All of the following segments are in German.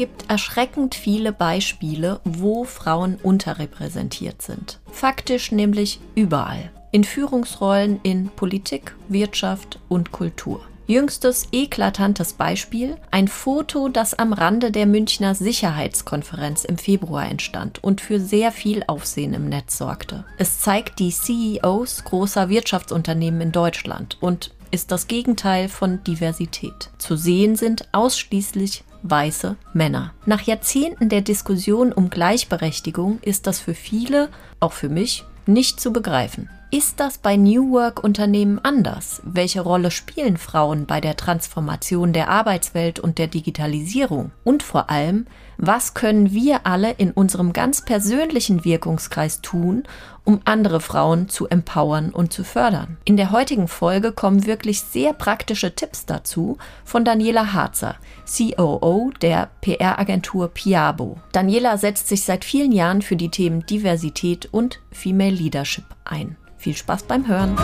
gibt erschreckend viele Beispiele, wo Frauen unterrepräsentiert sind. Faktisch nämlich überall. In Führungsrollen in Politik, Wirtschaft und Kultur. Jüngstes eklatantes Beispiel, ein Foto, das am Rande der Münchner Sicherheitskonferenz im Februar entstand und für sehr viel Aufsehen im Netz sorgte. Es zeigt die CEOs großer Wirtschaftsunternehmen in Deutschland und ist das Gegenteil von Diversität. Zu sehen sind ausschließlich weiße Männer. Nach Jahrzehnten der Diskussion um Gleichberechtigung ist das für viele, auch für mich, nicht zu begreifen. Ist das bei New Work-Unternehmen anders? Welche Rolle spielen Frauen bei der Transformation der Arbeitswelt und der Digitalisierung? Und vor allem, was können wir alle in unserem ganz persönlichen Wirkungskreis tun, um andere Frauen zu empowern und zu fördern? In der heutigen Folge kommen wirklich sehr praktische Tipps dazu von Daniela Harzer, COO der PR-Agentur Piabo. Daniela setzt sich seit vielen Jahren für die Themen Diversität und Female Leadership ein. Viel Spaß beim Hören.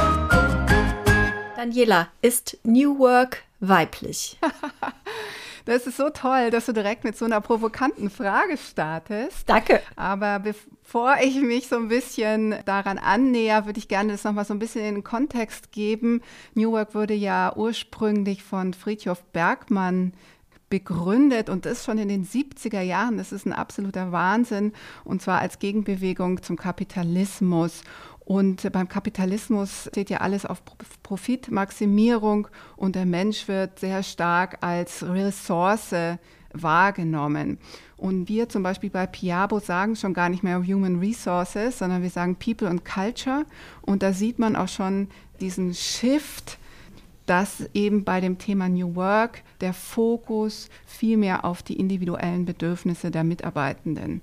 Daniela, ist New Work weiblich? Das ist so toll, dass du direkt mit so einer provokanten Frage startest. Danke. Aber bevor ich mich so ein bisschen daran annäher, würde ich gerne das nochmal so ein bisschen in den Kontext geben. New Work wurde ja ursprünglich von Friedhof Bergmann begründet und das schon in den 70er Jahren. Das ist ein absoluter Wahnsinn und zwar als Gegenbewegung zum Kapitalismus. Und beim Kapitalismus steht ja alles auf Profitmaximierung und der Mensch wird sehr stark als Ressource wahrgenommen. Und wir zum Beispiel bei Piabo sagen schon gar nicht mehr Human Resources, sondern wir sagen People and Culture. Und da sieht man auch schon diesen Shift, dass eben bei dem Thema New Work der Fokus viel mehr auf die individuellen Bedürfnisse der Mitarbeitenden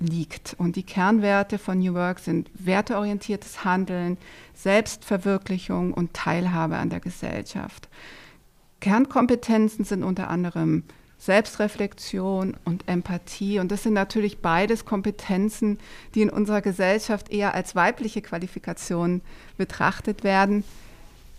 liegt. Und die Kernwerte von New Work sind werteorientiertes Handeln, Selbstverwirklichung und Teilhabe an der Gesellschaft. Kernkompetenzen sind unter anderem Selbstreflexion und Empathie. Und das sind natürlich beides Kompetenzen, die in unserer Gesellschaft eher als weibliche Qualifikation betrachtet werden.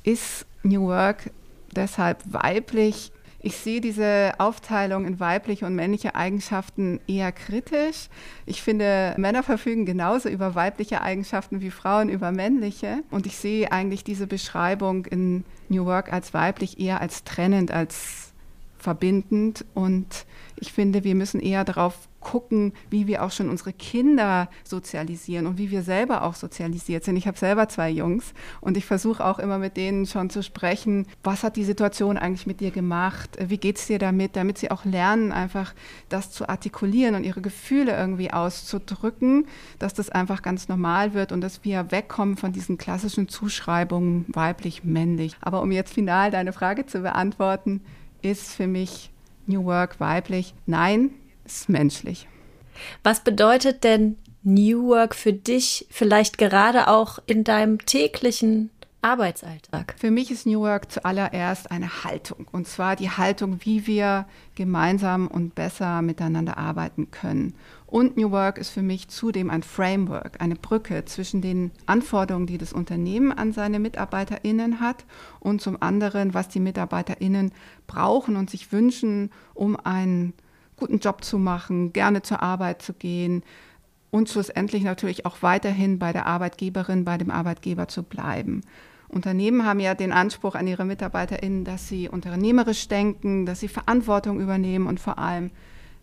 Ist New Work deshalb weiblich? Ich sehe diese Aufteilung in weibliche und männliche Eigenschaften eher kritisch. Ich finde, Männer verfügen genauso über weibliche Eigenschaften wie Frauen über männliche. Und ich sehe eigentlich diese Beschreibung in New Work als weiblich eher als trennend, als verbindend. Und ich finde, wir müssen eher darauf gucken, wie wir auch schon unsere Kinder sozialisieren und wie wir selber auch sozialisiert sind. Ich habe selber zwei Jungs und ich versuche auch immer mit denen schon zu sprechen, was hat die Situation eigentlich mit dir gemacht, wie geht es dir damit, damit sie auch lernen, einfach das zu artikulieren und ihre Gefühle irgendwie auszudrücken, dass das einfach ganz normal wird und dass wir wegkommen von diesen klassischen Zuschreibungen weiblich, männlich. Aber um jetzt final deine Frage zu beantworten, ist für mich New Work weiblich? Nein, ist menschlich. Was bedeutet denn New Work für dich vielleicht gerade auch in deinem täglichen Arbeitsalltag? Für mich ist New Work zuallererst eine Haltung. Und zwar die Haltung, wie wir gemeinsam und besser miteinander arbeiten können. Und New Work ist für mich zudem ein Framework, eine Brücke zwischen den Anforderungen, die das Unternehmen an seine MitarbeiterInnen hat und zum anderen, was die MitarbeiterInnen brauchen und sich wünschen, um einen guten Job zu machen, gerne zur Arbeit zu gehen und schlussendlich natürlich auch weiterhin bei der Arbeitgeberin, bei dem Arbeitgeber zu bleiben. Unternehmen haben ja den Anspruch an ihre MitarbeiterInnen, dass sie unternehmerisch denken, dass sie Verantwortung übernehmen und vor allem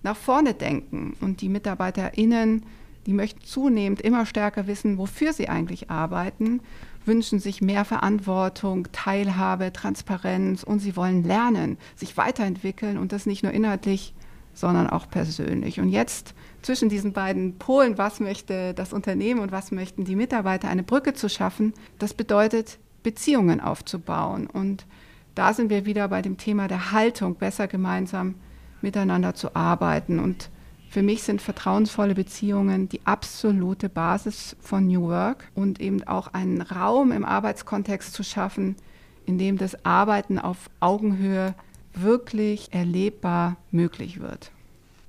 nach vorne denken. Und die MitarbeiterInnen, die möchten zunehmend immer stärker wissen, wofür sie eigentlich arbeiten, wünschen sich mehr Verantwortung, Teilhabe, Transparenz und sie wollen lernen, sich weiterentwickeln und das nicht nur inhaltlich, sondern auch persönlich. Und jetzt zwischen diesen beiden Polen, was möchte das Unternehmen und was möchten die Mitarbeiter, eine Brücke zu schaffen, das bedeutet, Beziehungen aufzubauen. Und da sind wir wieder bei dem Thema der Haltung, besser gemeinsam miteinander zu arbeiten. Und für mich sind vertrauensvolle Beziehungen die absolute Basis von New Work und eben auch einen Raum im Arbeitskontext zu schaffen, in dem das Arbeiten auf Augenhöhe wirklich erlebbar möglich wird.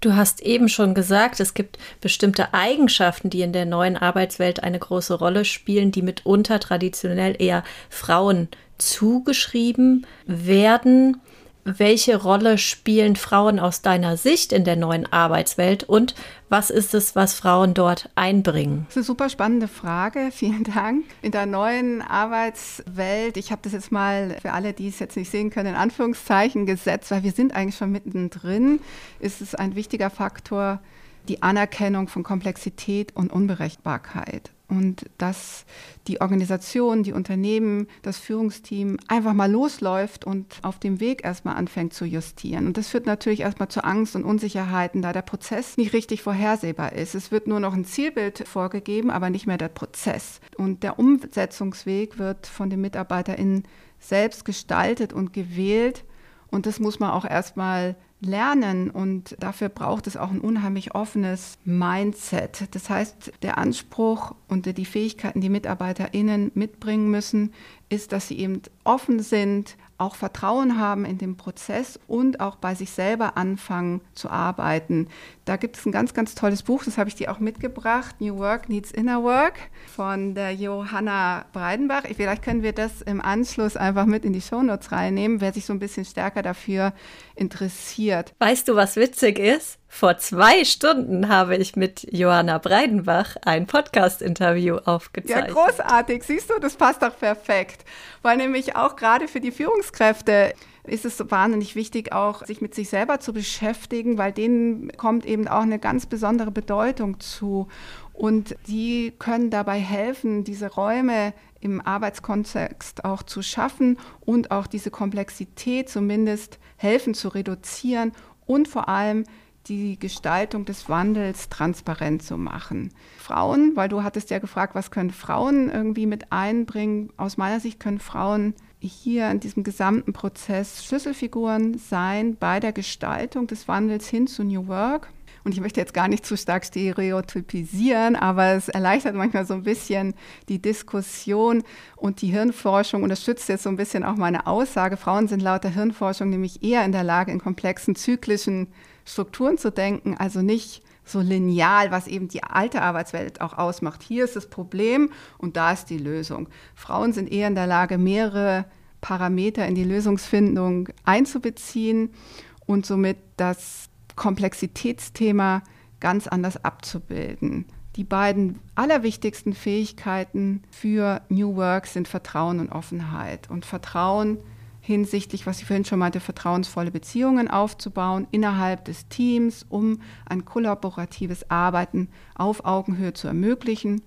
Du hast eben schon gesagt, es gibt bestimmte Eigenschaften, die in der neuen Arbeitswelt eine große Rolle spielen, die mitunter traditionell eher Frauen zugeschrieben werden. Welche Rolle spielen Frauen aus deiner Sicht in der neuen Arbeitswelt und was ist es, was Frauen dort einbringen? Das ist eine super spannende Frage. Vielen Dank. In der neuen Arbeitswelt, ich habe das jetzt mal für alle, die es jetzt nicht sehen können, in Anführungszeichen gesetzt, weil wir sind eigentlich schon mittendrin, ist es ein wichtiger Faktor, die Anerkennung von Komplexität und Unberechenbarkeit und dass die Organisation, die Unternehmen, das Führungsteam einfach mal losläuft und auf dem Weg erstmal anfängt zu justieren. Und das führt natürlich erstmal zu Angst und Unsicherheiten, da der Prozess nicht richtig vorhersehbar ist. Es wird nur noch ein Zielbild vorgegeben, aber nicht mehr der Prozess. Und der Umsetzungsweg wird von den MitarbeiterInnen selbst gestaltet und gewählt. Und das muss man auch erstmal lernen und dafür braucht es auch ein unheimlich offenes Mindset. Das heißt, der Anspruch und die Fähigkeiten, die MitarbeiterInnen mitbringen müssen, ist, dass sie eben offen sind, auch Vertrauen haben in den Prozess und auch bei sich selber anfangen zu arbeiten. Da gibt es ein ganz, ganz tolles Buch, das habe ich dir auch mitgebracht, New Work Needs Inner Work von der Johanna Breidenbach. Vielleicht können wir das im Anschluss einfach mit in die Shownotes reinnehmen, wer sich so ein bisschen stärker dafür interessiert. Weißt du, was witzig ist? Vor zwei Stunden habe ich mit Johanna Breidenbach ein Podcast-Interview aufgezeichnet. Ja, großartig. Siehst du, das passt doch perfekt. Weil nämlich auch gerade für die Führungskräfte ist es so wahnsinnig wichtig, auch sich mit sich selber zu beschäftigen, weil denen kommt eben auch eine ganz besondere Bedeutung zu. Und die können dabei helfen, diese Räume im Arbeitskontext auch zu schaffen und auch diese Komplexität zumindest helfen zu reduzieren und vor allem die Gestaltung des Wandels transparent zu machen. Frauen, weil du hattest ja gefragt, was können Frauen irgendwie mit einbringen? Aus meiner Sicht können Frauen hier in diesem gesamten Prozess Schlüsselfiguren sein bei der Gestaltung des Wandels hin zu New Work. Und ich möchte jetzt gar nicht zu stark stereotypisieren, aber es erleichtert manchmal so ein bisschen die Diskussion und die Hirnforschung unterstützt jetzt so ein bisschen auch meine Aussage. Frauen sind laut der Hirnforschung nämlich eher in der Lage, in komplexen zyklischen Strukturen zu denken, also nicht so lineal, was eben die alte Arbeitswelt auch ausmacht. Hier ist das Problem und da ist die Lösung. Frauen sind eher in der Lage, mehrere Parameter in die Lösungsfindung einzubeziehen und somit das Komplexitätsthema ganz anders abzubilden. Die beiden allerwichtigsten Fähigkeiten für New Work sind Vertrauen und Offenheit. Und Vertrauen hinsichtlich, was ich vorhin schon meinte, vertrauensvolle Beziehungen aufzubauen innerhalb des Teams, um ein kollaboratives Arbeiten auf Augenhöhe zu ermöglichen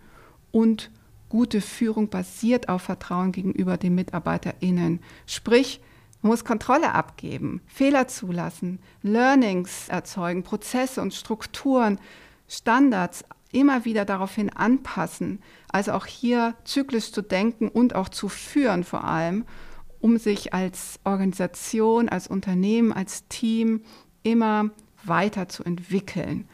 und gute Führung basiert auf Vertrauen gegenüber den MitarbeiterInnen. Sprich, man muss Kontrolle abgeben, Fehler zulassen, Learnings erzeugen, Prozesse und Strukturen, Standards immer wieder daraufhin anpassen. Also auch hier zyklisch zu denken und auch zu führen vor allem um sich als Organisation, als Unternehmen, als Team immer weiter zu entwickeln.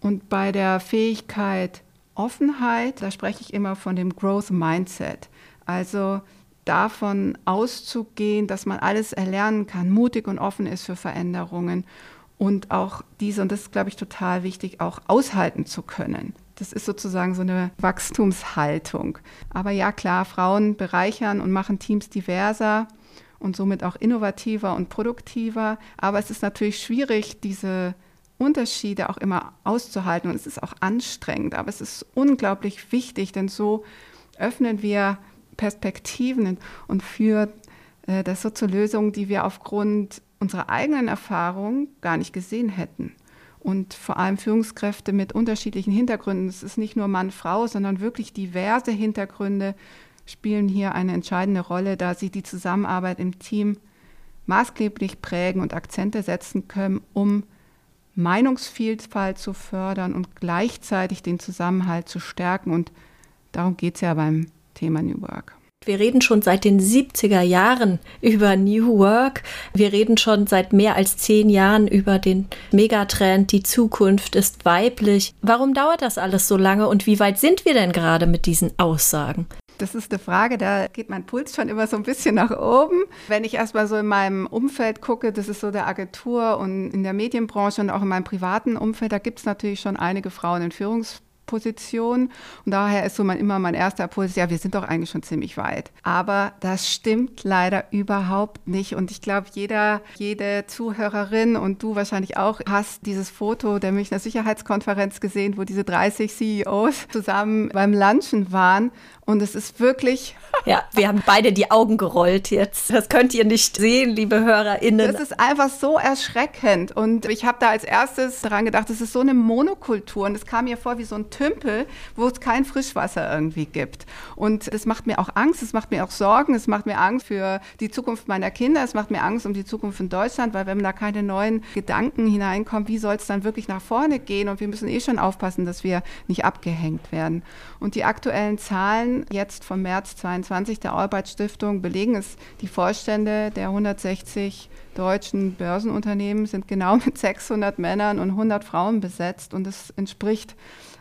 Und bei der Fähigkeit Offenheit, da spreche ich immer von dem Growth Mindset. Also davon auszugehen, dass man alles erlernen kann, mutig und offen ist für Veränderungen und auch diese, und das ist, glaube ich, total wichtig, auch aushalten zu können. Das ist sozusagen so eine Wachstumshaltung. Aber ja, klar, Frauen bereichern und machen Teams diverser und somit auch innovativer und produktiver. Aber es ist natürlich schwierig, diese Unterschiede auch immer auszuhalten. Und es ist auch anstrengend. Aber es ist unglaublich wichtig, denn so öffnen wir Perspektiven und führen äh, das so zu Lösungen, die wir aufgrund unserer eigenen Erfahrung gar nicht gesehen hätten und vor allem Führungskräfte mit unterschiedlichen Hintergründen. Es ist nicht nur Mann, Frau, sondern wirklich diverse Hintergründe spielen hier eine entscheidende Rolle, da sie die Zusammenarbeit im Team maßgeblich prägen und Akzente setzen können, um Meinungsvielfalt zu fördern und gleichzeitig den Zusammenhalt zu stärken. Und darum geht es ja beim Thema New Work. Wir reden schon seit den 70er Jahren über New Work. Wir reden schon seit mehr als zehn Jahren über den Megatrend, die Zukunft ist weiblich. Warum dauert das alles so lange und wie weit sind wir denn gerade mit diesen Aussagen? Das ist eine Frage, da geht mein Puls schon immer so ein bisschen nach oben. Wenn ich erstmal so in meinem Umfeld gucke, das ist so der Agentur und in der Medienbranche und auch in meinem privaten Umfeld, da gibt es natürlich schon einige Frauen in Führungs Position. Und daher ist so mein, immer mein erster Impuls, ja, wir sind doch eigentlich schon ziemlich weit. Aber das stimmt leider überhaupt nicht. Und ich glaube, jeder, jede Zuhörerin und du wahrscheinlich auch hast dieses Foto der Münchner Sicherheitskonferenz gesehen, wo diese 30 CEOs zusammen beim Lunchen waren. Und es ist wirklich. Ja, wir haben beide die Augen gerollt jetzt. Das könnt ihr nicht sehen, liebe HörerInnen. Das ist einfach so erschreckend. Und ich habe da als erstes daran gedacht, es ist so eine Monokultur. Und es kam mir vor wie so ein Tümpel, wo es kein Frischwasser irgendwie gibt. Und das macht mir auch Angst, es macht mir auch Sorgen, es macht mir Angst für die Zukunft meiner Kinder, es macht mir Angst um die Zukunft in Deutschland, weil wenn da keine neuen Gedanken hineinkommen, wie soll es dann wirklich nach vorne gehen? Und wir müssen eh schon aufpassen, dass wir nicht abgehängt werden. Und die aktuellen Jetzt vom März 22 der Arbeitsstiftung belegen es, die Vorstände der 160 deutschen Börsenunternehmen sind genau mit 600 Männern und 100 Frauen besetzt und es entspricht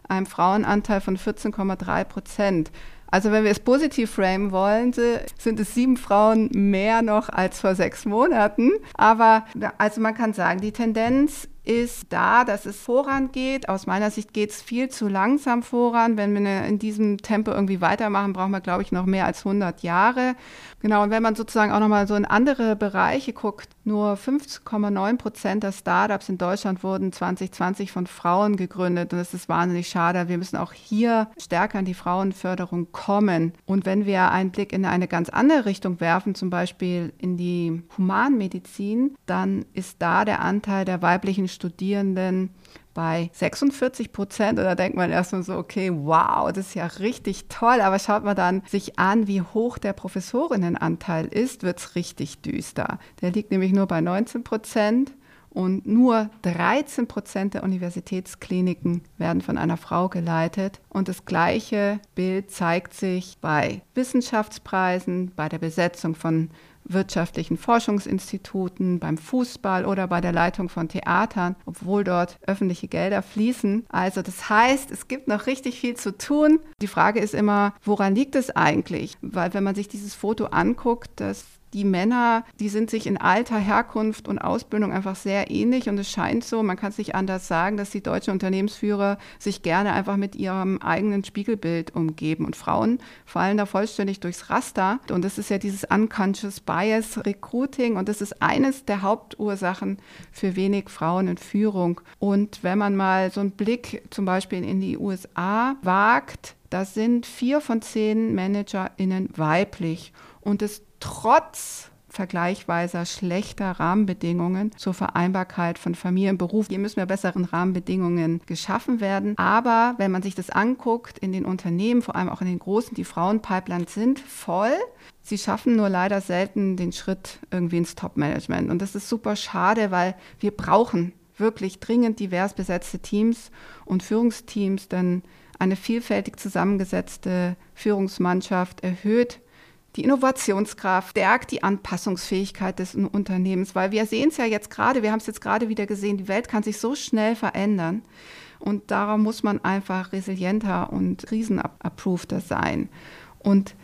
einem Frauenanteil von 14,3 Prozent. Also wenn wir es positiv framen wollen, sind es sieben Frauen mehr noch als vor sechs Monaten. Aber also man kann sagen, die Tendenz ist da, dass es vorangeht. Aus meiner Sicht geht es viel zu langsam voran. Wenn wir in diesem Tempo irgendwie weitermachen, brauchen wir, glaube ich, noch mehr als 100 Jahre. Genau, und wenn man sozusagen auch nochmal so in andere Bereiche guckt, nur 5,9 Prozent der Startups in Deutschland wurden 2020 von Frauen gegründet. Und das ist wahnsinnig schade. Wir müssen auch hier stärker an die Frauenförderung kommen. Und wenn wir einen Blick in eine ganz andere Richtung werfen, zum Beispiel in die Humanmedizin, dann ist da der Anteil der weiblichen Studierenden bei 46 Prozent. Und da denkt man erstmal so, okay, wow, das ist ja richtig toll. Aber schaut man dann sich an, wie hoch der Professorinnenanteil ist, wird es richtig düster. Der liegt nämlich nur bei 19 Prozent. Und nur 13 Prozent der Universitätskliniken werden von einer Frau geleitet. Und das gleiche Bild zeigt sich bei Wissenschaftspreisen, bei der Besetzung von wirtschaftlichen Forschungsinstituten, beim Fußball oder bei der Leitung von Theatern, obwohl dort öffentliche Gelder fließen. Also das heißt, es gibt noch richtig viel zu tun. Die Frage ist immer, woran liegt es eigentlich? Weil wenn man sich dieses Foto anguckt, das die Männer, die sind sich in Alter, Herkunft und Ausbildung einfach sehr ähnlich und es scheint so, man kann es nicht anders sagen, dass die deutschen Unternehmensführer sich gerne einfach mit ihrem eigenen Spiegelbild umgeben und Frauen fallen da vollständig durchs Raster und das ist ja dieses unconscious bias Recruiting und das ist eines der Hauptursachen für wenig Frauen in Führung und wenn man mal so einen Blick zum Beispiel in die USA wagt, da sind vier von zehn ManagerInnen weiblich und es trotz vergleichsweise schlechter Rahmenbedingungen zur Vereinbarkeit von Familie und Beruf. Hier müssen wir besseren Rahmenbedingungen geschaffen werden. Aber wenn man sich das anguckt in den Unternehmen, vor allem auch in den großen, die Frauenpipelines sind voll. Sie schaffen nur leider selten den Schritt irgendwie ins Top-Management. Und das ist super schade, weil wir brauchen wirklich dringend divers besetzte Teams und Führungsteams, denn eine vielfältig zusammengesetzte Führungsmannschaft erhöht die Innovationskraft stärkt die Anpassungsfähigkeit des Unternehmens, weil wir sehen es ja jetzt gerade, wir haben es jetzt gerade wieder gesehen, die Welt kann sich so schnell verändern und darum muss man einfach resilienter und krisenapproveder sein. Und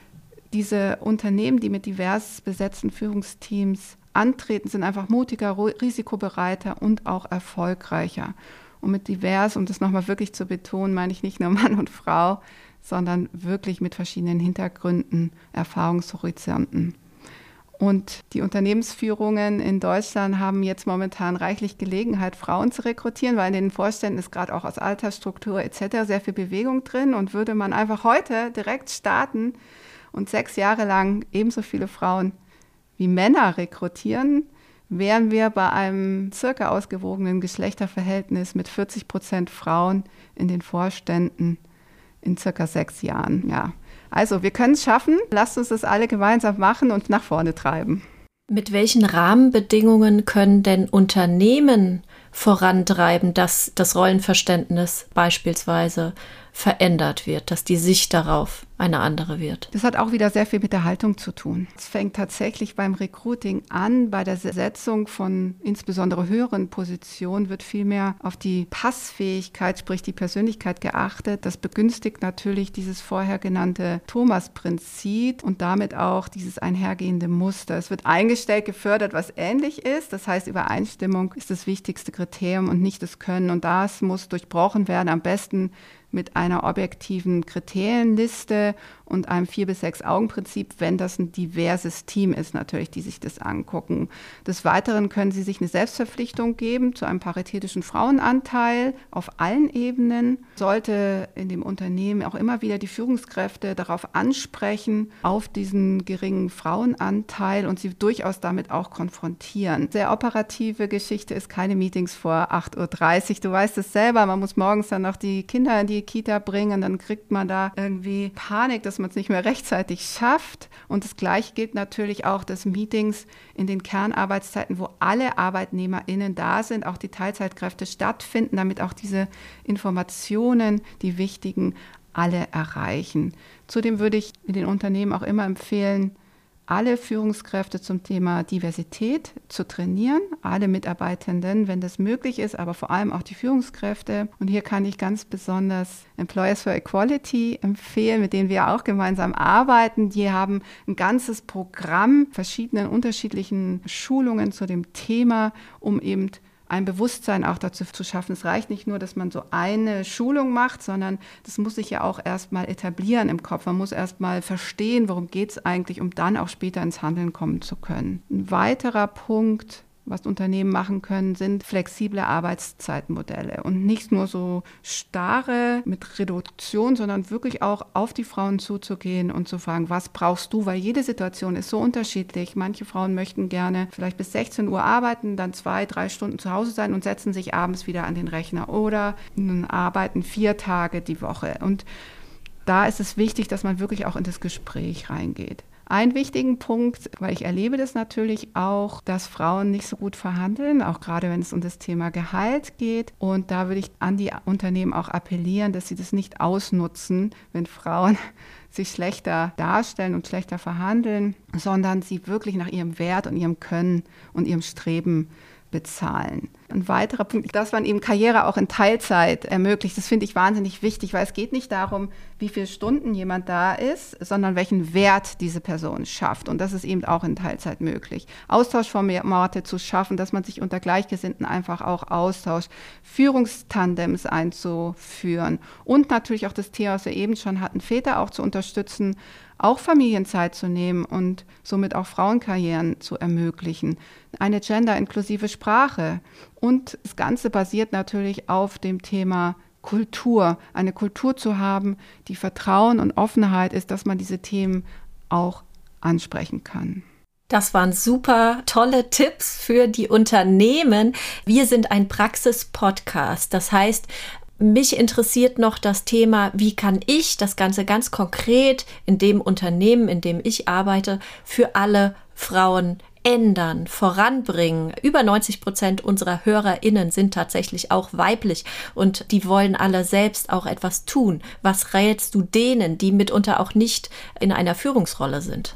diese Unternehmen, die mit divers besetzten Führungsteams antreten, sind einfach mutiger, risikobereiter und auch erfolgreicher. Und mit divers, um das nochmal wirklich zu betonen, meine ich nicht nur Mann und Frau, sondern wirklich mit verschiedenen Hintergründen, Erfahrungshorizonten. Und die Unternehmensführungen in Deutschland haben jetzt momentan reichlich Gelegenheit, Frauen zu rekrutieren, weil in den Vorständen ist gerade auch aus Altersstruktur etc. sehr viel Bewegung drin. Und würde man einfach heute direkt starten und sechs Jahre lang ebenso viele Frauen wie Männer rekrutieren, wären wir bei einem circa ausgewogenen Geschlechterverhältnis mit 40 Prozent Frauen in den Vorständen in circa sechs Jahren. Ja. Also, wir können es schaffen. Lasst uns das alle gemeinsam machen und nach vorne treiben. Mit welchen Rahmenbedingungen können denn Unternehmen vorantreiben, dass das Rollenverständnis beispielsweise verändert wird, dass die Sicht darauf eine andere wird. Das hat auch wieder sehr viel mit der Haltung zu tun. Es fängt tatsächlich beim Recruiting an, bei der Setzung von insbesondere höheren Positionen wird viel mehr auf die Passfähigkeit, sprich die Persönlichkeit geachtet. Das begünstigt natürlich dieses vorher genannte Thomas-Prinzip und damit auch dieses einhergehende Muster. Es wird eingestellt, gefördert, was ähnlich ist. Das heißt, Übereinstimmung ist das wichtigste Kriterium und nicht das Können. Und das muss durchbrochen werden, am besten mit einer objektiven Kriterienliste und einem vier bis sechs Augen-Prinzip, wenn das ein diverses Team ist, natürlich, die sich das angucken. Des Weiteren können Sie sich eine Selbstverpflichtung geben zu einem paritätischen Frauenanteil auf allen Ebenen. Sollte in dem Unternehmen auch immer wieder die Führungskräfte darauf ansprechen, auf diesen geringen Frauenanteil und sie durchaus damit auch konfrontieren. Sehr operative Geschichte ist keine Meetings vor 8.30 Uhr. Du weißt es selber, man muss morgens dann noch die Kinder in die Kita bringen, dann kriegt man da irgendwie Panik, dass man es nicht mehr rechtzeitig schafft. Und das Gleiche gilt natürlich auch des Meetings in den Kernarbeitszeiten, wo alle ArbeitnehmerInnen da sind, auch die Teilzeitkräfte stattfinden, damit auch diese Informationen, die wichtigen, alle erreichen. Zudem würde ich in den Unternehmen auch immer empfehlen, alle Führungskräfte zum Thema Diversität zu trainieren, alle Mitarbeitenden, wenn das möglich ist, aber vor allem auch die Führungskräfte. Und hier kann ich ganz besonders Employers for Equality empfehlen, mit denen wir auch gemeinsam arbeiten. Die haben ein ganzes Programm, verschiedenen unterschiedlichen Schulungen zu dem Thema, um eben ein Bewusstsein auch dazu zu schaffen. Es reicht nicht nur, dass man so eine Schulung macht, sondern das muss sich ja auch erstmal etablieren im Kopf. Man muss erstmal verstehen, worum geht es eigentlich, um dann auch später ins Handeln kommen zu können. Ein weiterer Punkt, was Unternehmen machen können, sind flexible Arbeitszeitmodelle und nicht nur so starre mit Reduktion, sondern wirklich auch auf die Frauen zuzugehen und zu fragen, was brauchst du, weil jede Situation ist so unterschiedlich. Manche Frauen möchten gerne vielleicht bis 16 Uhr arbeiten, dann zwei, drei Stunden zu Hause sein und setzen sich abends wieder an den Rechner oder arbeiten vier Tage die Woche. Und da ist es wichtig, dass man wirklich auch in das Gespräch reingeht. Einen wichtigen Punkt, weil ich erlebe das natürlich auch, dass Frauen nicht so gut verhandeln, auch gerade wenn es um das Thema Gehalt geht. Und da würde ich an die Unternehmen auch appellieren, dass sie das nicht ausnutzen, wenn Frauen sich schlechter darstellen und schlechter verhandeln, sondern sie wirklich nach ihrem Wert und ihrem Können und ihrem Streben bezahlen. Ein weiterer Punkt, dass man eben Karriere auch in Teilzeit ermöglicht, das finde ich wahnsinnig wichtig, weil es geht nicht darum, wie viele Stunden jemand da ist, sondern welchen Wert diese Person schafft. Und das ist eben auch in Teilzeit möglich. Austauschformate zu schaffen, dass man sich unter Gleichgesinnten einfach auch austauscht, Führungstandems einzuführen und natürlich auch das Thema, was wir eben schon hatten, Väter auch zu unterstützen, auch Familienzeit zu nehmen und somit auch Frauenkarrieren zu ermöglichen. Eine gender-inklusive Sprache. Und das Ganze basiert natürlich auf dem Thema Kultur. Eine Kultur zu haben, die Vertrauen und Offenheit ist, dass man diese Themen auch ansprechen kann. Das waren super tolle Tipps für die Unternehmen. Wir sind ein Praxis-Podcast. Das heißt, mich interessiert noch das Thema, wie kann ich das Ganze ganz konkret in dem Unternehmen, in dem ich arbeite, für alle Frauen ändern, voranbringen. Über 90 Prozent unserer HörerInnen sind tatsächlich auch weiblich und die wollen alle selbst auch etwas tun. Was rätst du denen, die mitunter auch nicht in einer Führungsrolle sind?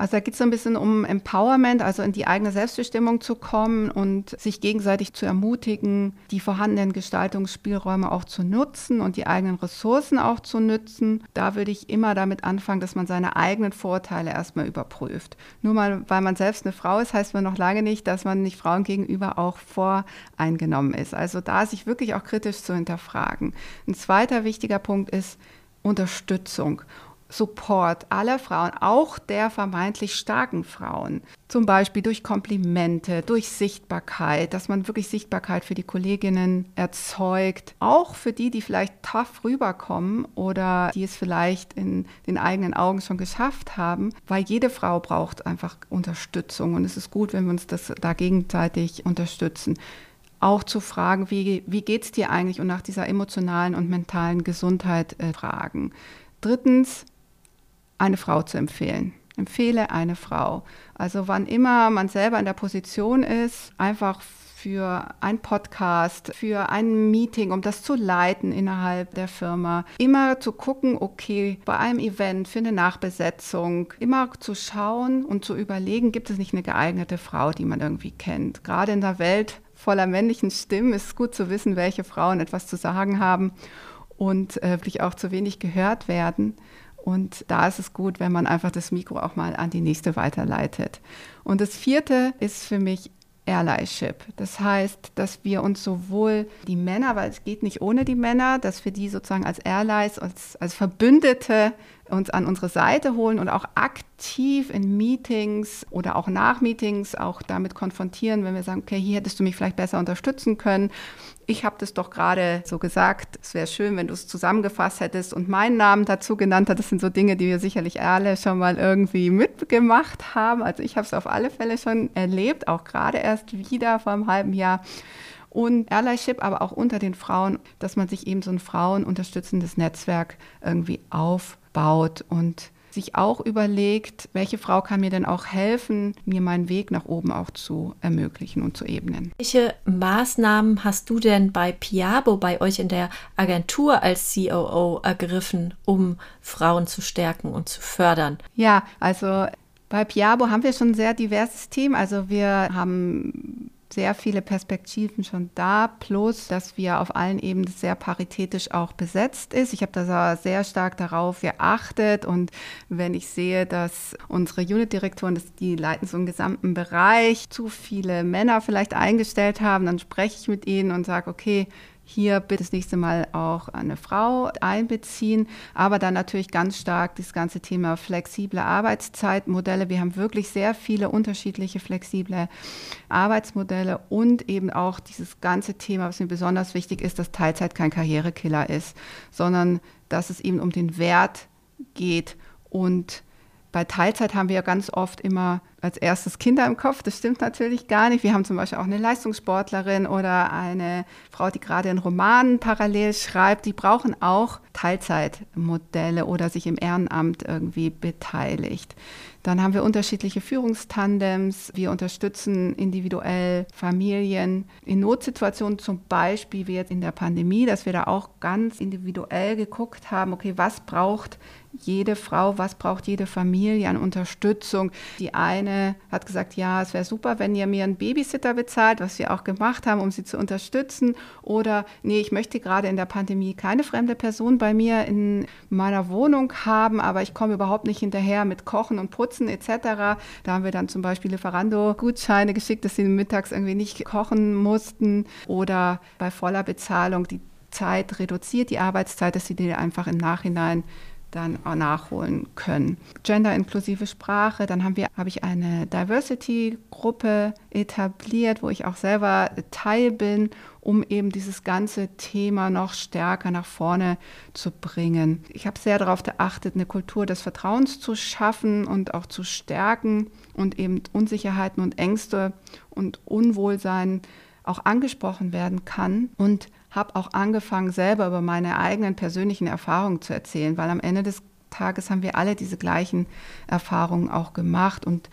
Also da geht es so ein bisschen um Empowerment, also in die eigene Selbstbestimmung zu kommen und sich gegenseitig zu ermutigen, die vorhandenen Gestaltungsspielräume auch zu nutzen und die eigenen Ressourcen auch zu nutzen. Da würde ich immer damit anfangen, dass man seine eigenen Vorteile erstmal überprüft. Nur mal, weil man selbst eine Frau ist, heißt man noch lange nicht, dass man nicht Frauen gegenüber auch voreingenommen ist. Also da sich wirklich auch kritisch zu hinterfragen. Ein zweiter wichtiger Punkt ist Unterstützung. Support aller Frauen, auch der vermeintlich starken Frauen. Zum Beispiel durch Komplimente, durch Sichtbarkeit, dass man wirklich Sichtbarkeit für die Kolleginnen erzeugt. Auch für die, die vielleicht tough rüberkommen oder die es vielleicht in den eigenen Augen schon geschafft haben, weil jede Frau braucht einfach Unterstützung und es ist gut, wenn wir uns das da gegenseitig unterstützen auch zu fragen, wie, wie geht es dir eigentlich und nach dieser emotionalen und mentalen Gesundheit äh, fragen. Drittens, eine Frau zu empfehlen. Empfehle eine Frau. Also wann immer man selber in der Position ist, einfach für ein Podcast, für ein Meeting, um das zu leiten innerhalb der Firma. Immer zu gucken, okay, bei einem Event für eine Nachbesetzung, immer zu schauen und zu überlegen, gibt es nicht eine geeignete Frau, die man irgendwie kennt. Gerade in der Welt voller männlichen Stimmen ist es gut zu wissen, welche Frauen etwas zu sagen haben und äh, wirklich auch zu wenig gehört werden. Und da ist es gut, wenn man einfach das Mikro auch mal an die nächste weiterleitet. Und das vierte ist für mich Allyship. Das heißt, dass wir uns sowohl die Männer, weil es geht nicht ohne die Männer, dass wir die sozusagen als Allies, als, als Verbündete uns an unsere Seite holen und auch aktiv in Meetings oder auch nach Meetings auch damit konfrontieren, wenn wir sagen, okay, hier hättest du mich vielleicht besser unterstützen können. Ich habe das doch gerade so gesagt, es wäre schön, wenn du es zusammengefasst hättest und meinen Namen dazu genannt hast. Das sind so Dinge, die wir sicherlich alle schon mal irgendwie mitgemacht haben. Also ich habe es auf alle Fälle schon erlebt, auch gerade erst wieder vor einem halben Jahr und Allyship, aber auch unter den Frauen, dass man sich eben so ein frauenunterstützendes Netzwerk irgendwie aufbaut und sich auch überlegt, welche Frau kann mir denn auch helfen, mir meinen Weg nach oben auch zu ermöglichen und zu ebnen. Welche Maßnahmen hast du denn bei Piabo, bei euch in der Agentur als COO ergriffen, um Frauen zu stärken und zu fördern? Ja, also bei Piabo haben wir schon ein sehr diverses Team. Also wir haben sehr viele Perspektiven schon da, plus dass wir auf allen Ebenen sehr paritätisch auch besetzt ist. Ich habe da sehr stark darauf geachtet und wenn ich sehe, dass unsere Unit-Direktoren, die leiten so einen gesamten Bereich, zu viele Männer vielleicht eingestellt haben, dann spreche ich mit ihnen und sage, okay, hier bitte das nächste Mal auch eine Frau einbeziehen, aber dann natürlich ganz stark das ganze Thema flexible Arbeitszeitmodelle. Wir haben wirklich sehr viele unterschiedliche flexible Arbeitsmodelle und eben auch dieses ganze Thema, was mir besonders wichtig ist, dass Teilzeit kein Karrierekiller ist, sondern dass es eben um den Wert geht und bei Teilzeit haben wir ja ganz oft immer als erstes Kinder im Kopf. Das stimmt natürlich gar nicht. Wir haben zum Beispiel auch eine Leistungssportlerin oder eine Frau, die gerade einen Roman parallel schreibt. Die brauchen auch Teilzeitmodelle oder sich im Ehrenamt irgendwie beteiligt. Dann haben wir unterschiedliche Führungstandems. Wir unterstützen individuell Familien in Notsituationen, zum Beispiel wie jetzt in der Pandemie, dass wir da auch ganz individuell geguckt haben, okay, was braucht jede Frau, was braucht jede Familie an Unterstützung. Die eine hat gesagt, ja, es wäre super, wenn ihr mir einen Babysitter bezahlt, was wir auch gemacht haben, um sie zu unterstützen. Oder nee, ich möchte gerade in der Pandemie keine fremde Person bei mir in meiner Wohnung haben, aber ich komme überhaupt nicht hinterher mit Kochen und Putzen etc. Da haben wir dann zum Beispiel Lieferando-Gutscheine geschickt, dass sie mittags irgendwie nicht kochen mussten. Oder bei voller Bezahlung die Zeit reduziert, die Arbeitszeit, dass sie die einfach im Nachhinein dann auch nachholen können. Gender-inklusive Sprache, dann haben wir, habe ich eine Diversity-Gruppe etabliert, wo ich auch selber Teil bin, um eben dieses ganze Thema noch stärker nach vorne zu bringen. Ich habe sehr darauf geachtet, eine Kultur des Vertrauens zu schaffen und auch zu stärken und eben Unsicherheiten und Ängste und Unwohlsein auch angesprochen werden kann und habe auch angefangen, selber über meine eigenen persönlichen Erfahrungen zu erzählen, weil am Ende des Tages haben wir alle diese gleichen Erfahrungen auch gemacht und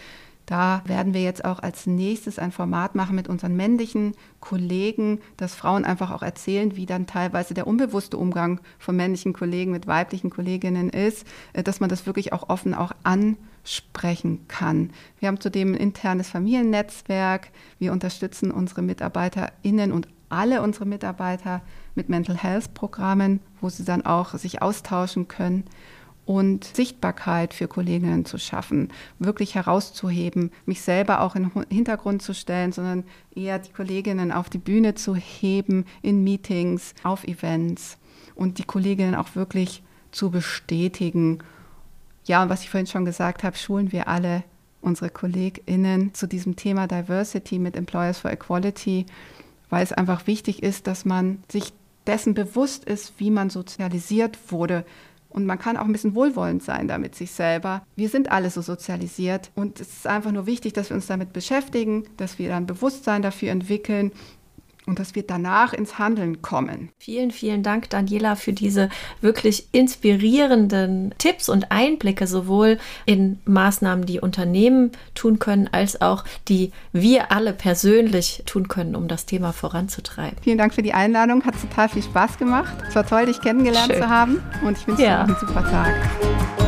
da werden wir jetzt auch als nächstes ein Format machen mit unseren männlichen Kollegen, dass Frauen einfach auch erzählen, wie dann teilweise der unbewusste Umgang von männlichen Kollegen mit weiblichen Kolleginnen ist, äh, dass man das wirklich auch offen auch ansprechen kann. Wir haben zudem ein internes Familiennetzwerk. Wir unterstützen unsere MitarbeiterInnen und alle unsere Mitarbeiter mit Mental Health Programmen, wo sie dann auch sich austauschen können und Sichtbarkeit für Kolleginnen zu schaffen, wirklich herauszuheben, mich selber auch in den Hintergrund zu stellen, sondern eher die Kolleginnen auf die Bühne zu heben in Meetings, auf Events und die Kolleginnen auch wirklich zu bestätigen. Ja, und was ich vorhin schon gesagt habe, schulen wir alle unsere KollegInnen zu diesem Thema Diversity mit Employers for Equality weil es einfach wichtig ist, dass man sich dessen bewusst ist, wie man sozialisiert wurde. Und man kann auch ein bisschen wohlwollend sein damit sich selber. Wir sind alle so sozialisiert und es ist einfach nur wichtig, dass wir uns damit beschäftigen, dass wir dann Bewusstsein dafür entwickeln und dass wir danach ins Handeln kommen. Vielen, vielen Dank, Daniela, für diese wirklich inspirierenden Tipps und Einblicke, sowohl in Maßnahmen, die Unternehmen tun können, als auch die wir alle persönlich tun können, um das Thema voranzutreiben. Vielen Dank für die Einladung, hat total viel Spaß gemacht. Es war toll, dich kennengelernt Schön. zu haben und ich wünsche ja. dir einen super Tag.